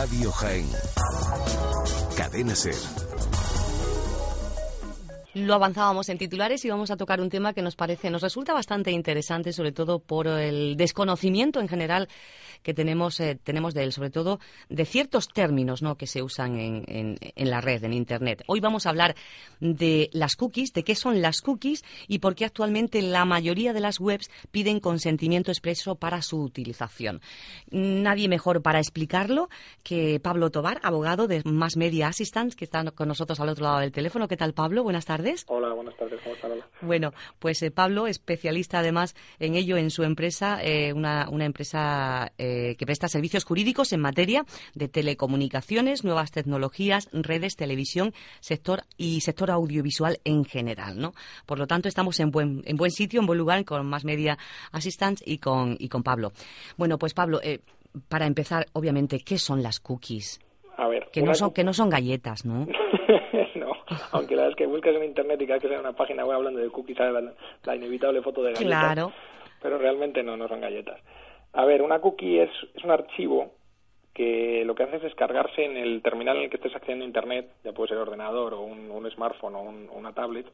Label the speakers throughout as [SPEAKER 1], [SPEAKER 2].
[SPEAKER 1] Radio Jaén. Cadena Ser.
[SPEAKER 2] Lo avanzábamos en titulares y vamos a tocar un tema que nos parece, nos resulta bastante interesante, sobre todo por el desconocimiento en general que tenemos, eh, tenemos de él, sobre todo de ciertos términos ¿no? que se usan en, en, la red, en Internet. Hoy vamos a hablar de las cookies, de qué son las cookies y por qué actualmente la mayoría de las webs piden consentimiento expreso para su utilización. Nadie mejor para explicarlo que Pablo Tobar, abogado de Mass Media Assistance, que está con nosotros al otro lado del teléfono. ¿Qué tal, Pablo? Buenas tardes.
[SPEAKER 3] Hola, buenas tardes. ¿Cómo estás?
[SPEAKER 2] Bueno, pues eh, Pablo, especialista además en ello en su empresa, eh, una, una, empresa eh, que presta servicios jurídicos en materia de telecomunicaciones, nuevas tecnologías, redes, televisión, sector y sector audiovisual en general, ¿no? Por lo tanto, estamos en buen, en buen sitio, en buen lugar con Más Media Assistance y con, y con Pablo. Bueno, pues Pablo, para empezar, obviamente, ¿qué son las cookies?
[SPEAKER 3] A ver,
[SPEAKER 2] que no son que no son galletas, ¿no?
[SPEAKER 3] aunque la verdad es que buscas en internet y cada que sea una página web hablando de cookies sale la, inevitable foto de galletas.
[SPEAKER 2] Claro.
[SPEAKER 3] Pero realmente no, no son galletas. A ver, una cookie es, es un archivo que lo que hace es descargarse en el terminal en el que estés accediendo a Internet, ya puede ser ordenador o un, smartphone o una tablet,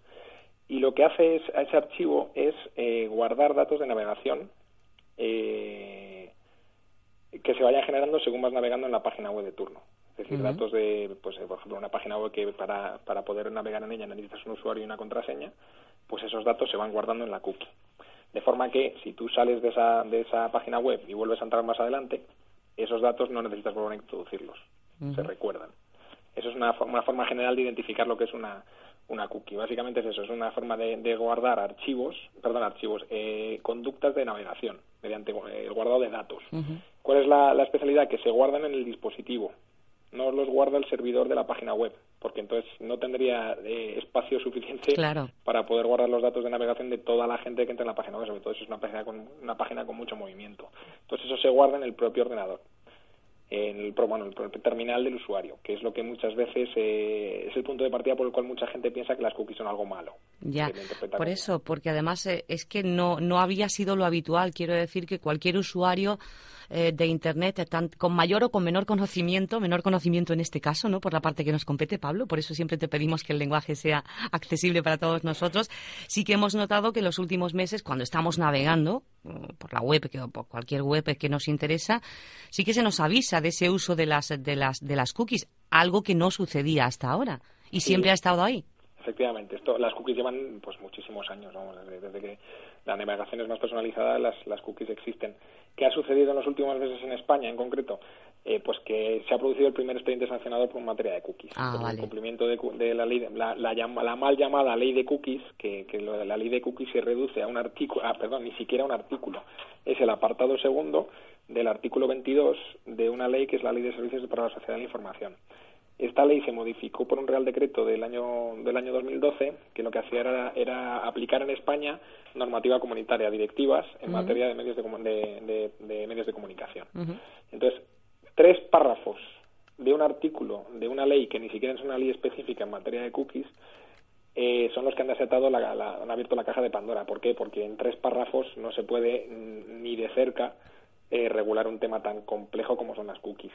[SPEAKER 3] y lo que hace es, a ese archivo es eh, guardar datos de navegación eh, que se vayan generando según vas navegando en la página web de turno. Es decir, datos de, pues, por ejemplo, una página web que para, para poder navegar en ella necesitas un usuario y una contraseña, pues esos datos se van guardando en la cookie. De forma que si tú sales de esa, de esa página web y vuelves a entrar más adelante, esos datos no necesitas volver a introducirlos, se recuerdan. Eso es una, una, forma general de identificar lo que es una, una cookie. Básicamente es eso, es una forma de, de guardar archivos, perdón, archivos, eh, conductas de navegación mediante el guardado de datos. ¿Cuál es la, la especialidad? Que se guardan en el dispositivo, no los guarda el servidor de la página web, porque entonces no tendría eh, espacio suficiente para poder guardar los datos de navegación de toda la gente que entra en la página web, sobre todo si es una página con, una página con mucho movimiento. Entonces eso se guarda en el propio ordenador, en el, bueno, el terminal del usuario, que es lo que muchas veces eh, es el punto de partida por el cual mucha gente piensa que las cookies son algo malo.
[SPEAKER 2] Ya, por eso, porque además eh, es que no, no había sido lo habitual. Quiero decir que cualquier usuario eh, de Internet con mayor o con menor conocimiento, menor conocimiento en este caso, ¿no? Por la parte que nos compete, Pablo. Por eso siempre te pedimos que el lenguaje sea accesible para todos nosotros. Sí que hemos notado que en los últimos meses, cuando estamos navegando por la web o por cualquier web que nos interesa, sí que se nos avisa de ese uso de las, de las, de las cookies, algo que no sucedía hasta ahora y siempre ha estado ahí.
[SPEAKER 3] Efectivamente, esto, las cookies llevan pues muchísimos años, desde, que la navegación es más personalizada, las, las cookies existen. ¿Qué ha sucedido en los últimos meses en España, en concreto? Eh, pues que se ha producido el primer expediente sancionado por materia de cookies.
[SPEAKER 2] Ah,
[SPEAKER 3] el cumplimiento de, la, ley, la, la, mal llamada ley de cookies, que, que la ley de cookies se reduce a un artículo, ah, perdón, ni siquiera un artículo, es el apartado segundo del artículo 22 de una ley que es la Ley de Servicios para la Sociedad de la Información. Esta ley se modificó por un Real Decreto del año, del año 2012 que lo que hacía era, era aplicar en España normativa comunitaria, directivas en materia de medios de, de, medios de comunicación. Entonces, tres párrafos de un artículo de una ley que ni siquiera es una ley específica en materia de cookies eh, son los que han desatado la, han abierto la caja de Pandora. ¿Por qué? Porque en tres párrafos no se puede ni de cerca eh, regular un tema tan complejo como son las cookies.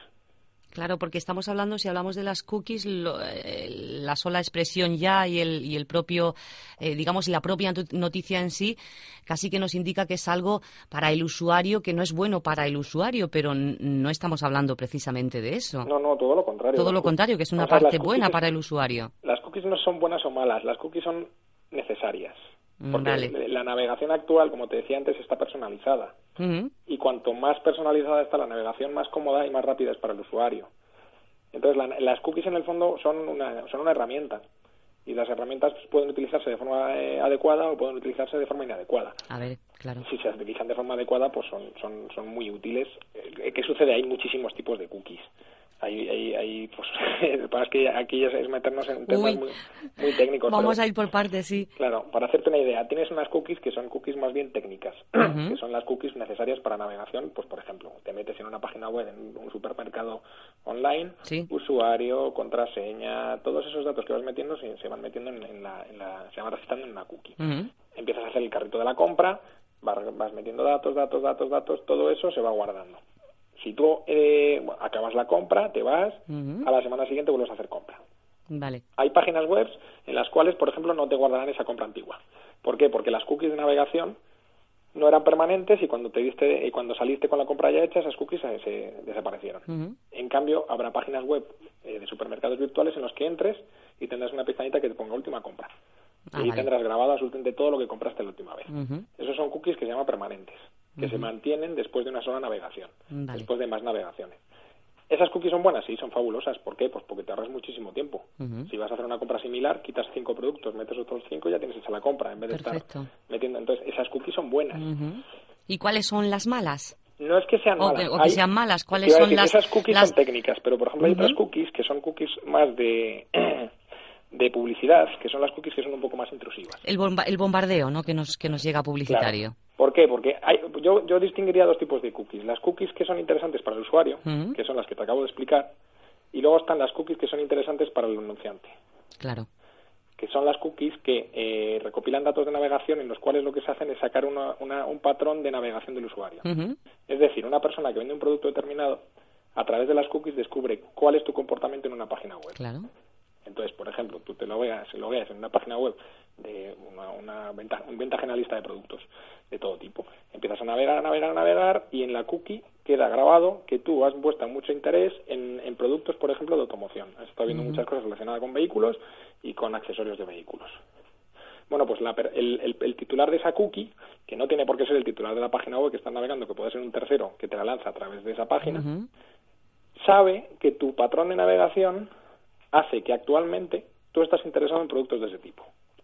[SPEAKER 2] Claro, porque estamos hablando, si hablamos de las cookies, eh, la sola expresión ya y el, y el propio, eh, digamos, y la propia noticia en sí, casi que nos indica que es algo para el usuario que no es bueno para el usuario, pero no estamos hablando precisamente de eso.
[SPEAKER 3] No, no, todo lo contrario.
[SPEAKER 2] Todo lo contrario, que es una parte buena para el usuario.
[SPEAKER 3] Las cookies no son buenas o malas, las cookies son necesarias. Porque la navegación actual, como te decía antes, está personalizada. Y cuanto más personalizada está la navegación, más cómoda y más rápida es para el usuario. Entonces, las cookies en el fondo son una, son una herramienta. y las herramientas pues, pueden utilizarse de forma eh, adecuada o pueden utilizarse de forma inadecuada.
[SPEAKER 2] A ver, claro.
[SPEAKER 3] Si se utilizan de forma adecuada, pues son, son, son muy útiles. Eh, ¿Qué sucede? Hay muchísimos tipos de cookies. Hay, hay, hay pues, es que aquí es meternos en temas muy, muy, técnicos.
[SPEAKER 2] Vamos a ir por partes, sí.
[SPEAKER 3] Claro, para hacerte una idea, tienes unas cookies que son cookies más bien técnicas, que son las cookies necesarias para navegación. Pues, por ejemplo, te metes en una página web, en un supermercado online, usuario, contraseña, todos esos datos que vas metiendo se, se van metiendo en, la, en, la, se van registrando en una cookie. Empiezas a hacer el carrito de la compra, vas metiendo datos, datos, datos, datos, todo eso se va guardando. Si tú eh, acabas la compra, te vas, a la semana siguiente vuelves a hacer compra.
[SPEAKER 2] Vale.
[SPEAKER 3] Hay páginas web en las cuales, por ejemplo, no te guardarán esa compra antigua. ¿Por qué? Porque las cookies de navegación no eran permanentes y cuando te diste y cuando saliste con la compra ya hecha esas cookies se, desaparecieron. En cambio, habrá páginas web eh, de supermercados virtuales en los que entres y tendrás una pestañita que te ponga última compra. Ah, y ahí tendrás grabado absolutamente todo lo que compraste la última vez. Esos son cookies que se llaman permanentes que se mantienen después de una sola navegación, después de más navegaciones. ¿Esas cookies son buenas? Sí, son fabulosas. ¿Por qué? Pues porque te ahorras muchísimo tiempo. Si vas a hacer una compra similar, quitas cinco productos, metes otros cinco y ya tienes hecha la compra, en vez de estar metiendo. Entonces, esas cookies son buenas.
[SPEAKER 2] ¿Y cuáles son las malas?
[SPEAKER 3] No es que sean malas.
[SPEAKER 2] o que sean malas. ¿Cuáles son las...?
[SPEAKER 3] Esas cookies son técnicas, pero por ejemplo hay otras cookies que son cookies más de... de publicidad, que son las cookies que son un poco más intrusivas.
[SPEAKER 2] El, el bombardeo, ¿no? Que nos, que nos llega publicitario.
[SPEAKER 3] ¿Por qué? Porque hay, yo, yo distinguiría dos tipos de cookies. Las cookies que son interesantes para el usuario, que son las que te acabo de explicar, y luego están las cookies que son interesantes para el anunciante.
[SPEAKER 2] Claro.
[SPEAKER 3] Que son las cookies que eh, recopilan datos de navegación en los cuales lo que se hacen es sacar una, un patrón de navegación del usuario. Es decir, una persona que vende un producto determinado, a través de las cookies descubre cuál es tu comportamiento en una página web.
[SPEAKER 2] Claro.
[SPEAKER 3] Entonces, por ejemplo, tú te lo veas, lo veas en una página web de una, una venta, un venta generalista de productos de todo tipo. Empiezas a navegar, a navegar, a navegar y en la cookie queda grabado que tú has puesto mucho interés en, en productos, por ejemplo, de automoción. Has estado viendo muchas cosas relacionadas con vehículos y con accesorios de vehículos. Bueno, pues el, el, titular de esa cookie, que no tiene por qué ser el titular de la página web que estás navegando, que puede ser un tercero que te la lanza a través de esa página, sabe que tu patrón de navegación hace que actualmente tú estás interesado en productos de ese tipo.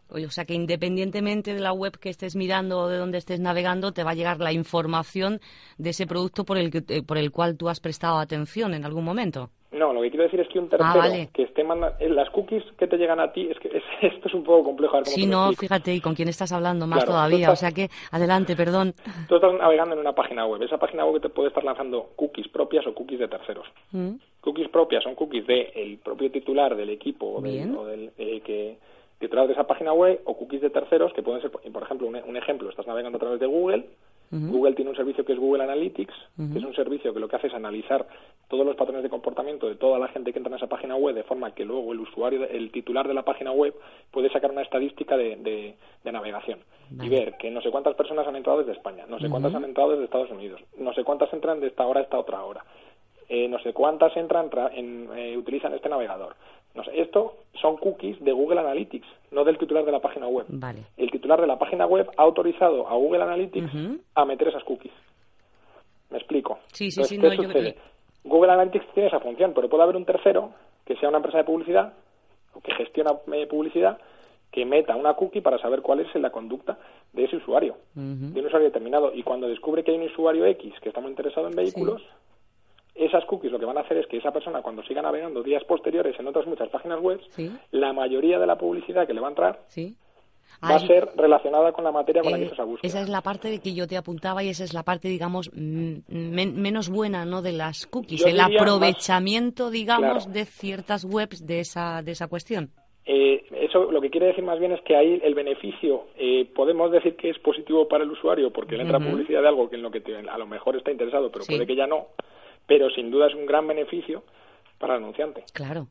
[SPEAKER 2] O sea que independientemente de la web que estés mirando o de donde estés navegando, te va a llegar la información de ese producto por el, que, eh, por el cual tú has prestado atención en algún momento.
[SPEAKER 3] No, lo que quiero decir es que un ah, tercero que esté mandando... Eh, las cookies que te llegan a ti, es que esto es un poco complejo. A
[SPEAKER 2] sí, no, fíjate, y con quién estás hablando más todavía. o sea que, adelante, perdón.
[SPEAKER 3] Tú estás navegando en una página web. Esa página web te puede estar lanzando cookies propias o cookies de terceros. Mm. Cookies propias son cookies del propio titular del equipo o del, eh, que titular de esa página web o cookies de terceros que pueden ser, por ejemplo, un, ejemplo, estás navegando a través de Google, Google tiene un servicio que es Google Analytics, que es un servicio que lo que hace es analizar todos los patrones de comportamiento de toda la gente que entra en esa página web de forma que luego el usuario, el titular de la página web puede sacar una estadística de, navegación y ver que no sé cuántas personas han entrado desde España, no sé cuántas han entrado desde Estados Unidos, no sé cuántas entran de esta hora a esta otra hora. Eh, no sé cuántas entran en, eh, utilizan este navegador. No sé, esto son cookies de Google Analytics, no del titular de la página web. El titular de la página web ha autorizado a Google Analytics a meter esas cookies. ¿Me explico?
[SPEAKER 2] Sí, sí, sí.
[SPEAKER 3] Google Analytics tiene esa función, pero puede haber un tercero que sea una empresa de publicidad o que gestiona eh, publicidad que meta una cookie para saber cuál es la conducta de ese usuario, de un usuario determinado. Y cuando descubre que hay un usuario X que está muy interesado en vehículos, esas cookies lo que van a hacer es que esa persona cuando siga navegando días posteriores en otras muchas páginas web, la mayoría de la publicidad que le va a entrar va a ser relacionada con la materia con la que
[SPEAKER 2] eh,
[SPEAKER 3] se busca.
[SPEAKER 2] Esa es la parte que yo te apuntaba y esa es la parte, digamos, menos buena ¿no? de las cookies, el aprovechamiento, digamos, de ciertas webs de esa, de esa cuestión.
[SPEAKER 3] Eh, eso lo que quiere decir más bien es que ahí el beneficio eh, podemos decir que es positivo para el usuario porque le entra publicidad de algo que en lo que a lo mejor está interesado pero puede que ya no pero sin duda es un gran beneficio para el anunciante.
[SPEAKER 2] Claro.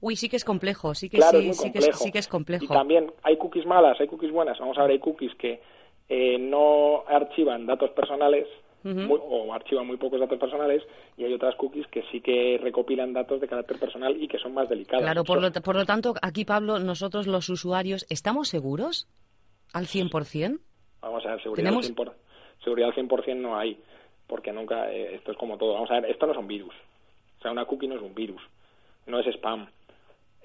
[SPEAKER 2] Uy, sí que es complejo, sí que, sí, sí, que es, sí que es complejo.
[SPEAKER 3] Y también hay cookies malas, hay cookies buenas. Vamos a ver, hay cookies que eh, no archivan datos personales o archivan muy pocos datos personales y hay otras cookies que sí que recopilan datos de carácter personal y que son más delicadas.
[SPEAKER 2] Claro, por lo, por lo tanto, aquí, Pablo, nosotros los usuarios, ¿estamos seguros al 100%?
[SPEAKER 3] Vamos a ver, seguridad, al 100%, seguridad al 100% no hay porque nunca, eh, esto es como todo. Vamos a ver, esto no es un virus. O sea, una cookie no es un virus, no es spam.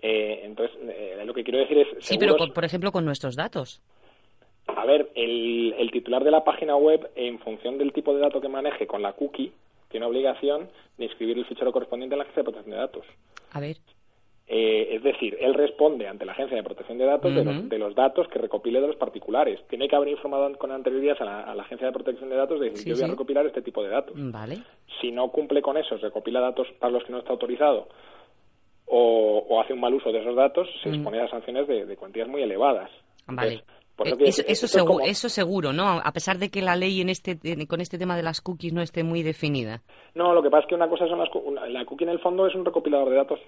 [SPEAKER 3] Eh, entonces, eh, lo que quiero decir es...
[SPEAKER 2] Sí, pero por, ejemplo con nuestros datos.
[SPEAKER 3] A ver, el, el titular de la página web, en función del tipo de dato que maneje con la cookie, tiene obligación de inscribir el fichero correspondiente en la Agencia de Protección de Datos.
[SPEAKER 2] A ver.
[SPEAKER 3] Eh, es decir, él responde ante la Agencia de Protección de Datos de, los, datos que recopile de los particulares. Tiene que haber informado con anterioridad a la, Agencia de Protección de Datos de que yo voy a recopilar este tipo de datos.
[SPEAKER 2] Vale.
[SPEAKER 3] Si no cumple con eso, recopila datos para los que no está autorizado o, hace un mal uso de esos datos, se expone a sanciones de, cuantías muy elevadas.
[SPEAKER 2] Vale. Eh, eso, eso, seguro, ¿no? A pesar de que la ley en este, con este tema de las cookies no esté muy definida.
[SPEAKER 3] No, lo que pasa es que una cosa son las la cookie en el fondo es un recopilador de datos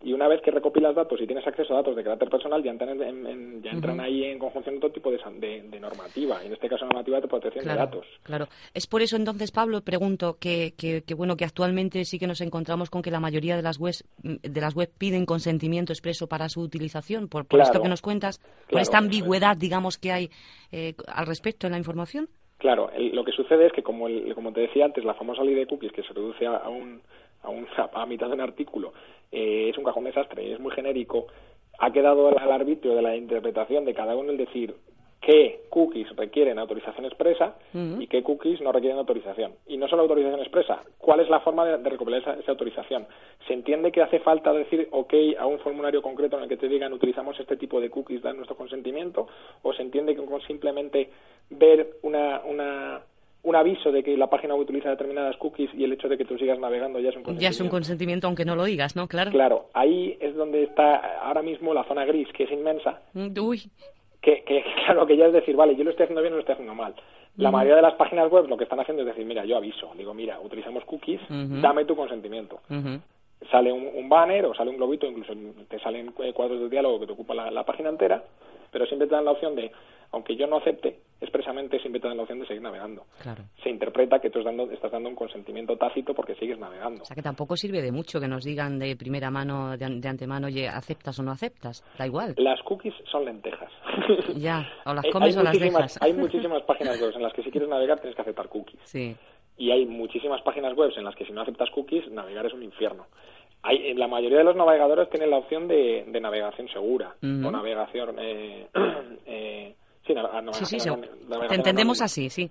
[SPEAKER 3] y una vez que recopilas datos y tienes acceso a datos de carácter personal, ya entran, ya entran ahí en conjunción otro tipo de, de, normativa, y en este caso normativa de protección de datos.
[SPEAKER 2] Claro, es por eso entonces, Pablo, pregunto que, que, bueno que actualmente sí que nos encontramos con que la mayoría de las webs de las web piden consentimiento expreso para su utilización, por, por esto que nos cuentas, por esta ambigüedad, digamos, que hay eh, al respecto en la información.
[SPEAKER 3] Claro, lo que sucede es que, como, como te decía antes, la famosa ley de cookies, que se reduce a, un, a, un, a mitad de un artículo, eh, es un cajón desastre, es muy genérico, ha quedado al, arbitrio de la interpretación de cada uno el decir qué cookies requieren autorización expresa y qué cookies no requieren autorización. Y no solo autorización expresa, ¿cuál es la forma de, recopilar esa, autorización? ¿Se entiende que hace falta decir OK a un formulario concreto en el que te digan utilizamos este tipo de cookies, dan nuestro consentimiento? ¿O se entiende que con simplemente ver una, una un aviso de que la página utiliza determinadas cookies y el hecho de que tú sigas navegando ya es un consentimiento.
[SPEAKER 2] Ya es un consentimiento aunque no lo digas, ¿no? Claro.
[SPEAKER 3] Claro, ahí es donde está ahora mismo la zona gris, que es inmensa.
[SPEAKER 2] Mm, uy.
[SPEAKER 3] Que, que claro, que ya es decir, vale, yo lo estoy haciendo bien o lo estoy haciendo mal. La mayoría de las páginas web lo que están haciendo es decir, mira, yo aviso, digo, mira, utilizamos cookies, dame tu consentimiento. Sale un, banner o sale un globito, incluso te salen cuadros de diálogo que te ocupan la, la página entera, pero siempre te dan la opción de aunque yo no acepte, expresamente siempre te dan la opción de seguir navegando.
[SPEAKER 2] Claro.
[SPEAKER 3] Se interpreta que tú estás dando, estás dando un consentimiento tácito porque sigues navegando.
[SPEAKER 2] O sea que tampoco sirve de mucho que nos digan de primera mano, de, antemano, oye, aceptas o no aceptas. Da igual.
[SPEAKER 3] Las cookies son lentejas.
[SPEAKER 2] ya, o las comes o las dejas.
[SPEAKER 3] hay muchísimas páginas web en las que si quieres navegar tienes que aceptar cookies.
[SPEAKER 2] Sí.
[SPEAKER 3] Y hay muchísimas páginas web en las que si no aceptas cookies, navegar es un infierno. Hay, la mayoría de los navegadores tienen la opción de, navegación segura o navegación eh, eh,
[SPEAKER 2] Sí, sí, sí, Te entendemos así, sí.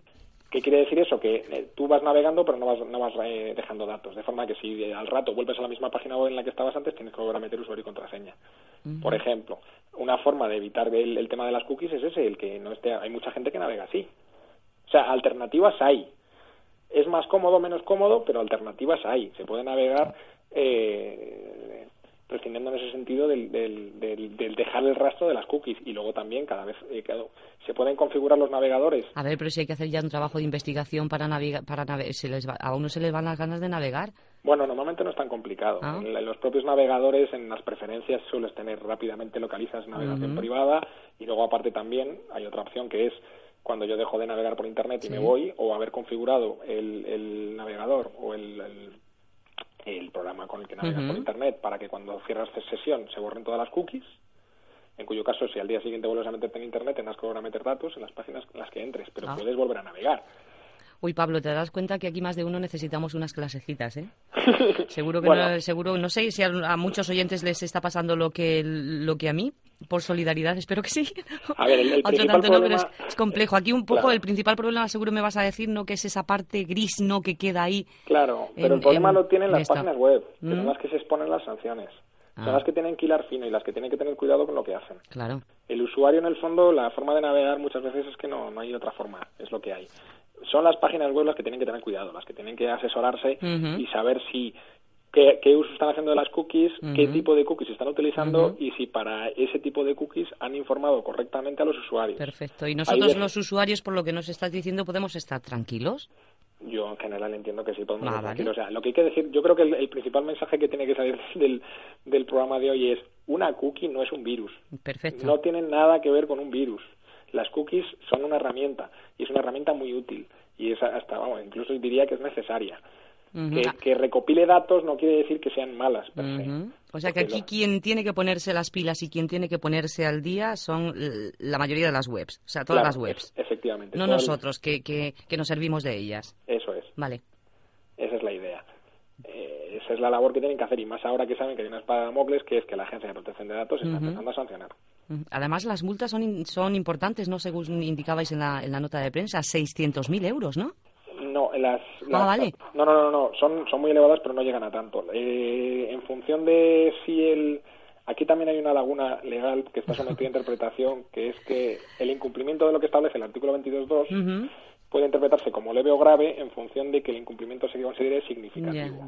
[SPEAKER 3] ¿Qué quiere decir eso? Que eh, tú vas navegando pero no vas, no vas eh, dejando datos. De forma que si eh, al rato vuelves a la misma página web en la que estabas antes, tienes que volver a meter usuario y contraseña. Por ejemplo, una forma de evitar el, el, tema de las cookies es ese, el que no esté... Hay mucha gente que navega así. O sea, alternativas hay. Es más cómodo, menos cómodo, pero alternativas hay. Se puede navegar eh, prescindiendo en ese sentido del, del, dejar el rastro de las cookies y luego también cada vez eh, se pueden configurar los navegadores.
[SPEAKER 2] A ver, pero si hay que hacer ya un trabajo de investigación para navegar, para se les a uno se les van las ganas de navegar.
[SPEAKER 3] Bueno, normalmente no es tan complicado. Ah. En, los propios navegadores, en las preferencias, sueles tener rápidamente localizas navegación privada y luego aparte también hay otra opción que es cuando yo dejo de navegar por Internet y me voy o haber configurado el, el navegador o el el programa con el que navegas por Internet para que cuando cierras sesión se borren todas las cookies, en cuyo caso si al día siguiente vuelves a meterte en Internet tendrás que volver a meter datos en las páginas en las que entres, pero ah. puedes volver a navegar.
[SPEAKER 2] Uy, Pablo, te das cuenta que aquí más de uno necesitamos unas clasecitas, ¿eh? seguro que no, seguro, no sé si a, muchos oyentes les está pasando lo que lo que a mí, por solidaridad, espero que sí.
[SPEAKER 3] A ver, el, principal
[SPEAKER 2] problema... es, complejo. Aquí un poco el principal problema, seguro me vas a decir, no que es esa parte gris, no que queda ahí.
[SPEAKER 3] Claro, pero el problema lo tienen las páginas web, que son ¿Mm? las que se exponen las sanciones. Son ah. las que tienen que hilar fino y las que tienen que tener cuidado con lo que hacen.
[SPEAKER 2] Claro.
[SPEAKER 3] El usuario, en el fondo, la forma de navegar muchas veces es que no, no hay otra forma, es lo que hay son las páginas web las que tienen que tener cuidado, las que tienen que asesorarse y saber si qué, uso están haciendo de las cookies, qué tipo de cookies están utilizando y si para ese tipo de cookies han informado correctamente a los usuarios.
[SPEAKER 2] Perfecto. ¿Y nosotros los usuarios, por lo que nos estás diciendo, podemos estar tranquilos?
[SPEAKER 3] Yo en general entiendo que sí podemos estar tranquilos. O sea, lo que hay que decir, yo creo que el, principal mensaje que tiene que salir del, del programa de hoy es una cookie no es un virus.
[SPEAKER 2] Perfecto.
[SPEAKER 3] No tiene nada que ver con un virus. Las cookies son una herramienta y es una herramienta muy útil y es hasta, vamos, incluso diría que es necesaria. que, recopile datos no quiere decir que sean malas.
[SPEAKER 2] o sea que aquí quien tiene que ponerse las pilas y quien tiene que ponerse al día son la mayoría de las webs, o sea, todas las webs.
[SPEAKER 3] efectivamente.
[SPEAKER 2] No nosotros, que, que, que nos servimos de ellas.
[SPEAKER 3] Eso es.
[SPEAKER 2] Vale.
[SPEAKER 3] Esa es la idea. Eh, es la labor que tienen que hacer y más ahora que saben que hay una espada de Damocles que es que la Agencia de Protección de Datos está empezando a sancionar.
[SPEAKER 2] Además, las multas son, son importantes, ¿no? Según indicabais en la, en la nota de prensa, 600.000 euros, ¿no?
[SPEAKER 3] No, las,
[SPEAKER 2] Ah, vale.
[SPEAKER 3] no, no, no, no, son, son muy elevadas, pero no llegan a tanto. Eh, en función de si el. Aquí también hay una laguna legal que está sometida a interpretación, que es que el incumplimiento de lo que establece el artículo 22.2 puede interpretarse como leve o grave en función de que el incumplimiento se considere significativo.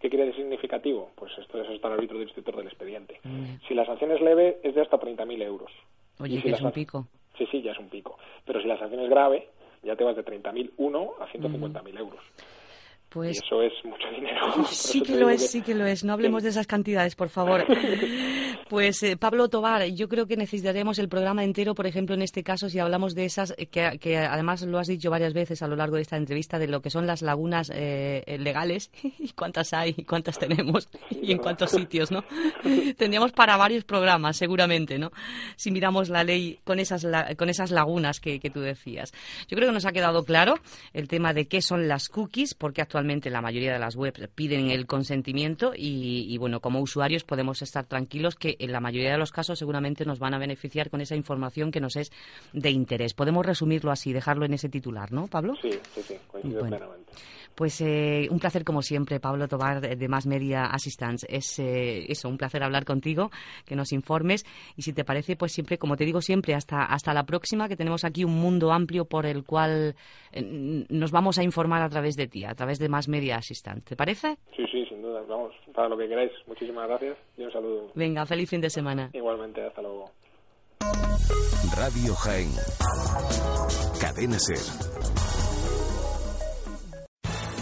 [SPEAKER 3] ¿Qué quiere decir significativo? Pues esto eso está al árbitro del instructor del expediente. Si la sanción es leve, es de hasta 30.000 euros.
[SPEAKER 2] Oye,
[SPEAKER 3] Y si
[SPEAKER 2] que es un pico.
[SPEAKER 3] Sí, sí, ya es un pico. Pero si la sanción es grave, ya te vas de 30.001 a 150.000 euros. Y
[SPEAKER 2] Pues
[SPEAKER 3] eso es mucho dinero.
[SPEAKER 2] Sí que lo es, sí que lo es. No hablemos de esas cantidades, por favor. Pues eh, Pablo Tobar, yo creo que necesitaremos el programa entero, por ejemplo, en este caso, si hablamos de esas, eh, que, que además lo has dicho varias veces a lo largo de esta entrevista, de lo que son las lagunas eh, legales, y cuántas hay, y cuántas tenemos, y en cuántos sitios, ¿no? Tendríamos para varios programas, seguramente, ¿no? Si miramos la ley con esas, con esas lagunas que, que tú decías. Yo creo que nos ha quedado claro el tema de qué son las cookies, porque actualmente la mayoría de las webs piden el consentimiento y, bueno, como usuarios podemos estar tranquilos que en la mayoría de los casos seguramente nos van a beneficiar con esa información que nos es de interés. Podemos resumirlo así, dejarlo en ese titular, ¿no, Pablo?
[SPEAKER 3] Sí, sí, sí, coincido
[SPEAKER 2] Bueno.
[SPEAKER 3] plenamente.
[SPEAKER 2] Pues eh, un placer como siempre, Pablo Tobar de de Más Media Assistance. Es eh, eso, un placer hablar contigo, que nos informes y si te parece, pues siempre, como te digo siempre, hasta hasta la próxima, que tenemos aquí un mundo amplio por el cual eh, nos vamos a informar a través de ti, a través de Más Media Assistance. ¿Te parece?
[SPEAKER 3] Sí, sí, sin duda. Vamos, para lo que queráis. Muchísimas gracias y un saludo.
[SPEAKER 2] Venga, feliz fin de semana.
[SPEAKER 3] Igualmente, hasta luego.
[SPEAKER 1] Radio Jaén. Cadena Ser.